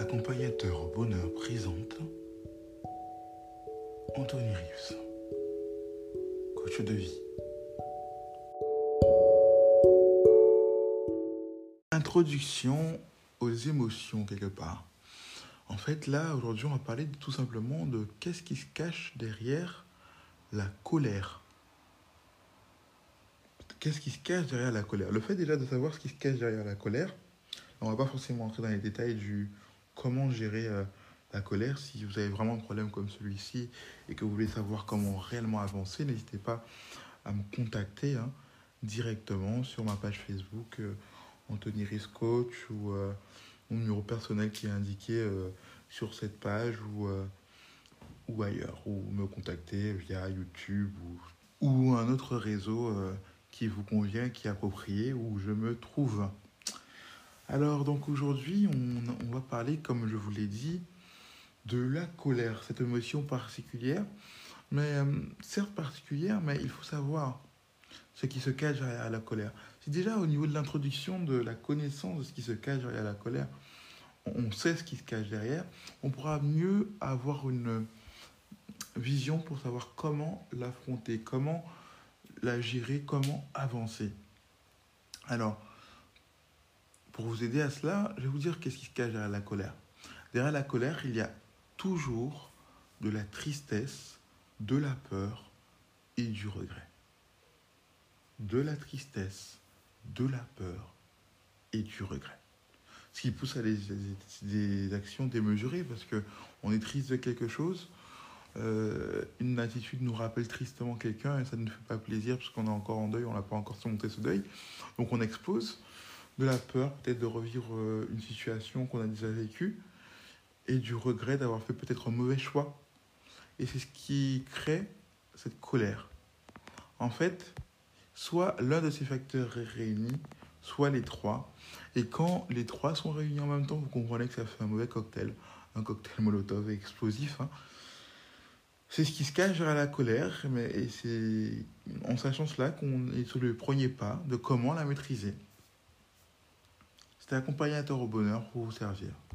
Accompagnateur au bonheur présente Anthony Rives, coach de vie. Introduction aux émotions quelque part. En fait, là, aujourd'hui, on va parler tout simplement de qu'est-ce qui se cache derrière la colère. Qu'est-ce qui se cache derrière la colère? Le fait déjà de savoir ce qui se cache derrière la colère, on va pas forcément entrer dans les détails du comment gérer euh, la colère. Si vous avez vraiment un problème comme celui-ci et que vous voulez savoir comment réellement avancer, n'hésitez pas à me contacter hein, directement sur ma page Facebook euh, Anthony Riz Coach ou euh, mon numéro personnel qui est indiqué sur cette page ou, ou ailleurs, ou me contacter via YouTube ou, ou un autre réseau qui vous convient, qui est approprié, où je me trouve. Alors, donc aujourd'hui, on, va parler, comme je vous l'ai dit, de la colère, cette émotion particulière, mais euh, certes particulière, mais il faut savoir ce qui se cache derrière la colère. C'est déjà au niveau de l'introduction de la connaissance de ce qui se cache derrière la colère, on sait ce qui se cache derrière, on pourra mieux avoir une vision pour savoir comment l'affronter, comment la gérer, comment avancer. Alors, pour vous aider à cela, je vais vous dire qu'est-ce qui se cache derrière la colère. Derrière la colère, il y a toujours de la tristesse, de la peur et du regret. De la tristesse, de la peur et du regret. Ce qui pousse à des, actions démesurées parce qu'on est triste de quelque chose, euh, une attitude nous rappelle tristement quelqu'un et ça ne nous fait pas plaisir parce qu'on est encore en deuil, on n'a pas encore surmonté ce deuil. Donc on explose de la peur peut-être de revivre euh, une situation qu'on a déjà vécue et du regret d'avoir fait peut-être un mauvais choix. Et c'est ce qui crée cette colère. En fait, soit l'un de ces facteurs est réuni, soit les trois. Et quand les trois sont réunis en même temps, vous comprenez que ça fait un mauvais cocktail, un cocktail molotov explosif. Hein. C'est ce qui se cache à la colère, mais c'est en sachant cela qu'on est sur le premier pas de comment la maîtriser. C'était accompagnateur au bonheur pour vous servir.